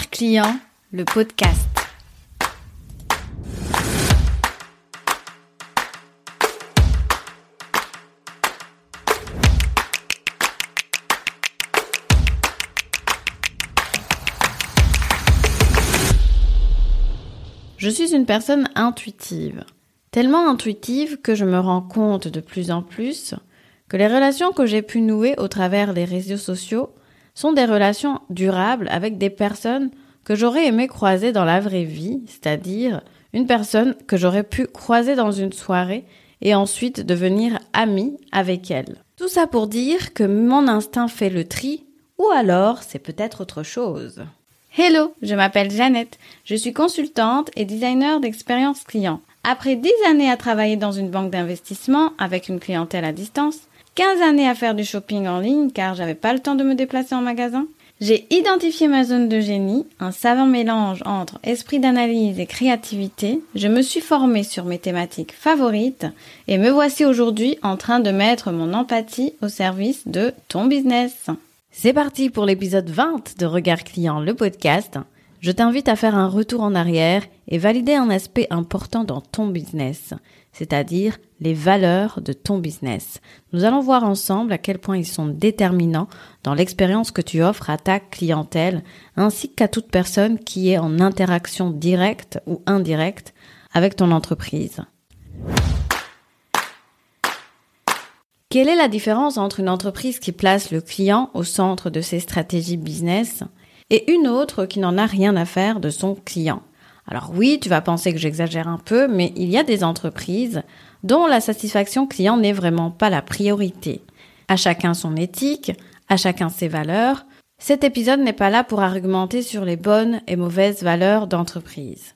Client, le podcast. Je suis une personne intuitive. Tellement intuitive que je me rends compte de plus en plus que les relations que j'ai pu nouer au travers des réseaux sociaux sont des relations durables avec des personnes que j'aurais aimé croiser dans la vraie vie, c'est-à-dire une personne que j'aurais pu croiser dans une soirée et ensuite devenir amie avec elle. Tout ça pour dire que mon instinct fait le tri, ou alors c'est peut-être autre chose. Hello, je m'appelle Jeannette, je suis consultante et designer d'expérience client. Après dix années à travailler dans une banque d'investissement avec une clientèle à distance, 15 années à faire du shopping en ligne car j'avais pas le temps de me déplacer en magasin. J'ai identifié ma zone de génie, un savant mélange entre esprit d'analyse et créativité. Je me suis formée sur mes thématiques favorites et me voici aujourd'hui en train de mettre mon empathie au service de ton business. C'est parti pour l'épisode 20 de Regard Client, le podcast. Je t'invite à faire un retour en arrière et valider un aspect important dans ton business, c'est-à-dire les valeurs de ton business. Nous allons voir ensemble à quel point ils sont déterminants dans l'expérience que tu offres à ta clientèle, ainsi qu'à toute personne qui est en interaction directe ou indirecte avec ton entreprise. Quelle est la différence entre une entreprise qui place le client au centre de ses stratégies business et une autre qui n'en a rien à faire de son client alors oui, tu vas penser que j'exagère un peu, mais il y a des entreprises dont la satisfaction client n'est vraiment pas la priorité. À chacun son éthique, à chacun ses valeurs. Cet épisode n'est pas là pour argumenter sur les bonnes et mauvaises valeurs d'entreprise.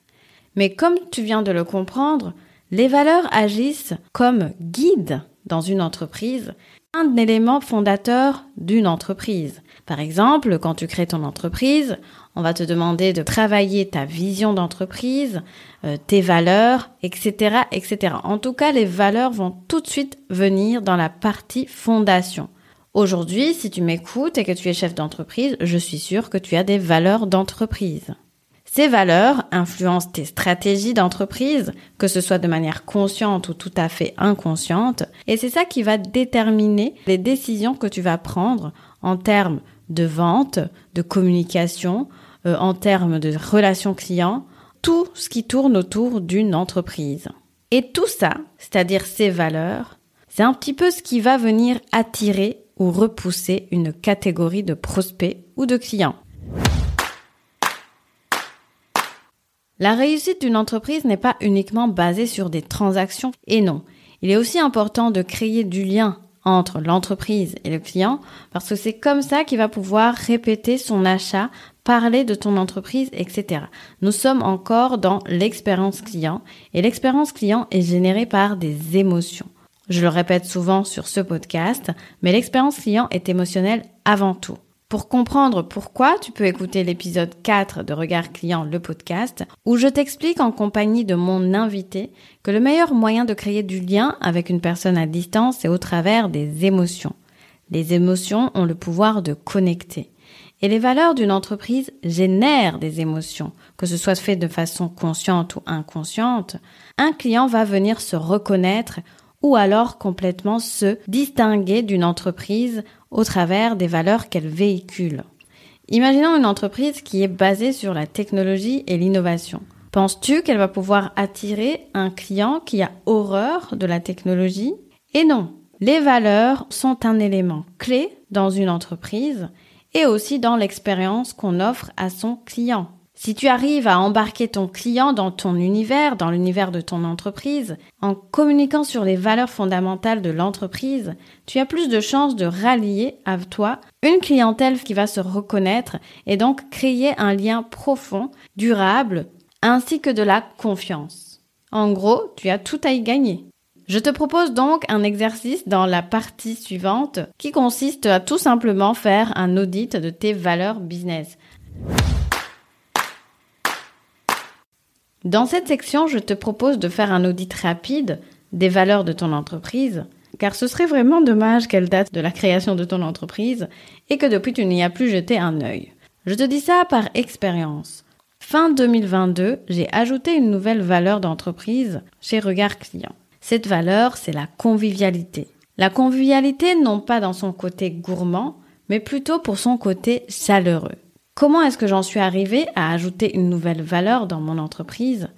Mais comme tu viens de le comprendre, les valeurs agissent comme guide dans une entreprise, un élément fondateur d'une entreprise. Par exemple, quand tu crées ton entreprise, on va te demander de travailler ta vision d'entreprise, euh, tes valeurs, etc., etc. En tout cas, les valeurs vont tout de suite venir dans la partie fondation. Aujourd'hui, si tu m'écoutes et que tu es chef d'entreprise, je suis sûre que tu as des valeurs d'entreprise. Ces valeurs influencent tes stratégies d'entreprise, que ce soit de manière consciente ou tout à fait inconsciente, et c'est ça qui va déterminer les décisions que tu vas prendre en termes de vente, de communication, euh, en termes de relations clients, tout ce qui tourne autour d'une entreprise. Et tout ça, c'est-à-dire ces valeurs, c'est un petit peu ce qui va venir attirer ou repousser une catégorie de prospects ou de clients. La réussite d'une entreprise n'est pas uniquement basée sur des transactions et non. Il est aussi important de créer du lien entre l'entreprise et le client parce que c'est comme ça qu'il va pouvoir répéter son achat, parler de ton entreprise, etc. Nous sommes encore dans l'expérience client et l'expérience client est générée par des émotions. Je le répète souvent sur ce podcast, mais l'expérience client est émotionnelle avant tout. Pour comprendre pourquoi, tu peux écouter l'épisode 4 de Regard Client, le podcast, où je t'explique en compagnie de mon invité que le meilleur moyen de créer du lien avec une personne à distance, c'est au travers des émotions. Les émotions ont le pouvoir de connecter. Et les valeurs d'une entreprise génèrent des émotions, que ce soit fait de façon consciente ou inconsciente. Un client va venir se reconnaître ou alors complètement se distinguer d'une entreprise au travers des valeurs qu'elle véhicule. Imaginons une entreprise qui est basée sur la technologie et l'innovation. Penses-tu qu'elle va pouvoir attirer un client qui a horreur de la technologie? Et non, les valeurs sont un élément clé dans une entreprise et aussi dans l'expérience qu'on offre à son client. Si tu arrives à embarquer ton client dans ton univers, dans l'univers de ton entreprise, en communiquant sur les valeurs fondamentales de l'entreprise, tu as plus de chances de rallier à toi une clientèle qui va se reconnaître et donc créer un lien profond, durable, ainsi que de la confiance. En gros, tu as tout à y gagner. Je te propose donc un exercice dans la partie suivante qui consiste à tout simplement faire un audit de tes valeurs business. Dans cette section, je te propose de faire un audit rapide des valeurs de ton entreprise, car ce serait vraiment dommage qu'elle date de la création de ton entreprise et que depuis tu n'y as plus jeté un œil. Je te dis ça par expérience. Fin 2022, j'ai ajouté une nouvelle valeur d'entreprise chez Regard Client. Cette valeur, c'est la convivialité. La convivialité non pas dans son côté gourmand, mais plutôt pour son côté chaleureux. Comment est-ce que j'en suis arrivée à ajouter une nouvelle valeur dans mon entreprise?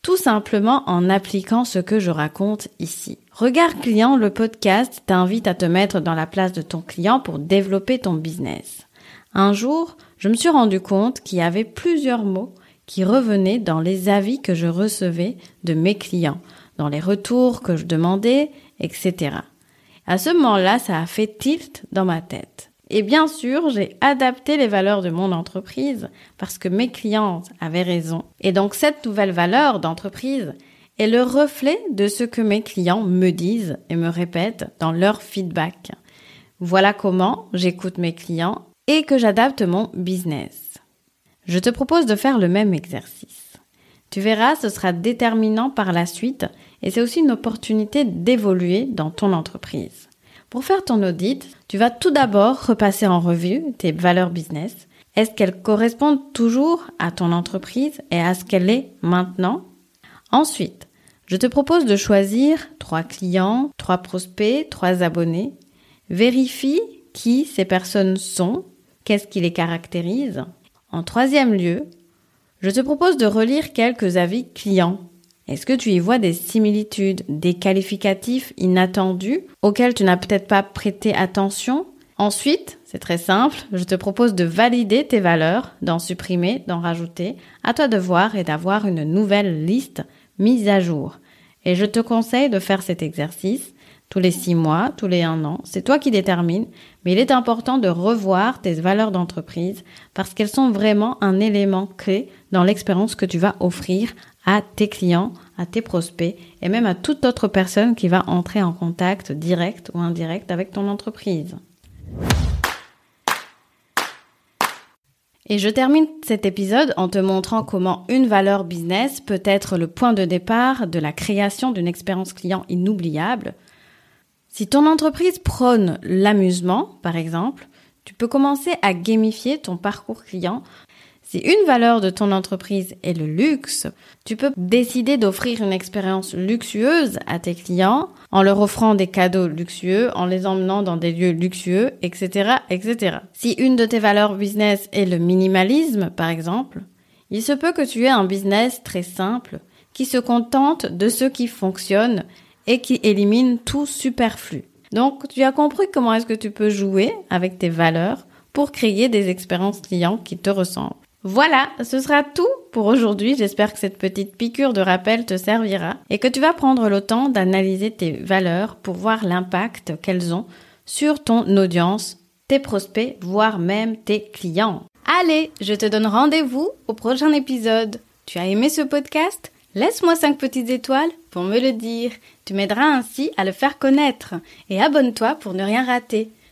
Tout simplement en appliquant ce que je raconte ici. Regard client, le podcast t'invite à te mettre dans la place de ton client pour développer ton business. Un jour, je me suis rendu compte qu'il y avait plusieurs mots qui revenaient dans les avis que je recevais de mes clients, dans les retours que je demandais, etc. À ce moment-là, ça a fait tilt dans ma tête. Et bien sûr, j'ai adapté les valeurs de mon entreprise parce que mes clientes avaient raison. Et donc cette nouvelle valeur d'entreprise est le reflet de ce que mes clients me disent et me répètent dans leur feedback. Voilà comment j'écoute mes clients et que j'adapte mon business. Je te propose de faire le même exercice. Tu verras, ce sera déterminant par la suite et c'est aussi une opportunité d'évoluer dans ton entreprise. Pour faire ton audit, tu vas tout d'abord repasser en revue tes valeurs business. Est-ce qu'elles correspondent toujours à ton entreprise et à ce qu'elle est maintenant? Ensuite, je te propose de choisir trois clients, trois prospects, trois abonnés. Vérifie qui ces personnes sont, qu'est-ce qui les caractérise. En troisième lieu, je te propose de relire quelques avis clients est-ce que tu y vois des similitudes, des qualificatifs inattendus auxquels tu n'as peut-être pas prêté attention? Ensuite, c'est très simple, je te propose de valider tes valeurs, d'en supprimer, d'en rajouter. À toi de voir et d'avoir une nouvelle liste mise à jour. Et je te conseille de faire cet exercice tous les six mois, tous les un an. C'est toi qui détermines, mais il est important de revoir tes valeurs d'entreprise parce qu'elles sont vraiment un élément clé dans l'expérience que tu vas offrir à tes clients, à tes prospects et même à toute autre personne qui va entrer en contact direct ou indirect avec ton entreprise. Et je termine cet épisode en te montrant comment une valeur business peut être le point de départ de la création d'une expérience client inoubliable. Si ton entreprise prône l'amusement, par exemple, tu peux commencer à gamifier ton parcours client si une valeur de ton entreprise est le luxe, tu peux décider d'offrir une expérience luxueuse à tes clients en leur offrant des cadeaux luxueux, en les emmenant dans des lieux luxueux, etc., etc. Si une de tes valeurs business est le minimalisme, par exemple, il se peut que tu aies un business très simple qui se contente de ce qui fonctionne et qui élimine tout superflu. Donc, tu as compris comment est-ce que tu peux jouer avec tes valeurs pour créer des expériences clients qui te ressemblent. Voilà, ce sera tout pour aujourd'hui. J'espère que cette petite piqûre de rappel te servira et que tu vas prendre le temps d'analyser tes valeurs pour voir l'impact qu'elles ont sur ton audience, tes prospects, voire même tes clients. Allez, je te donne rendez-vous au prochain épisode. Tu as aimé ce podcast? Laisse-moi 5 petites étoiles pour me le dire. Tu m'aideras ainsi à le faire connaître. Et abonne-toi pour ne rien rater.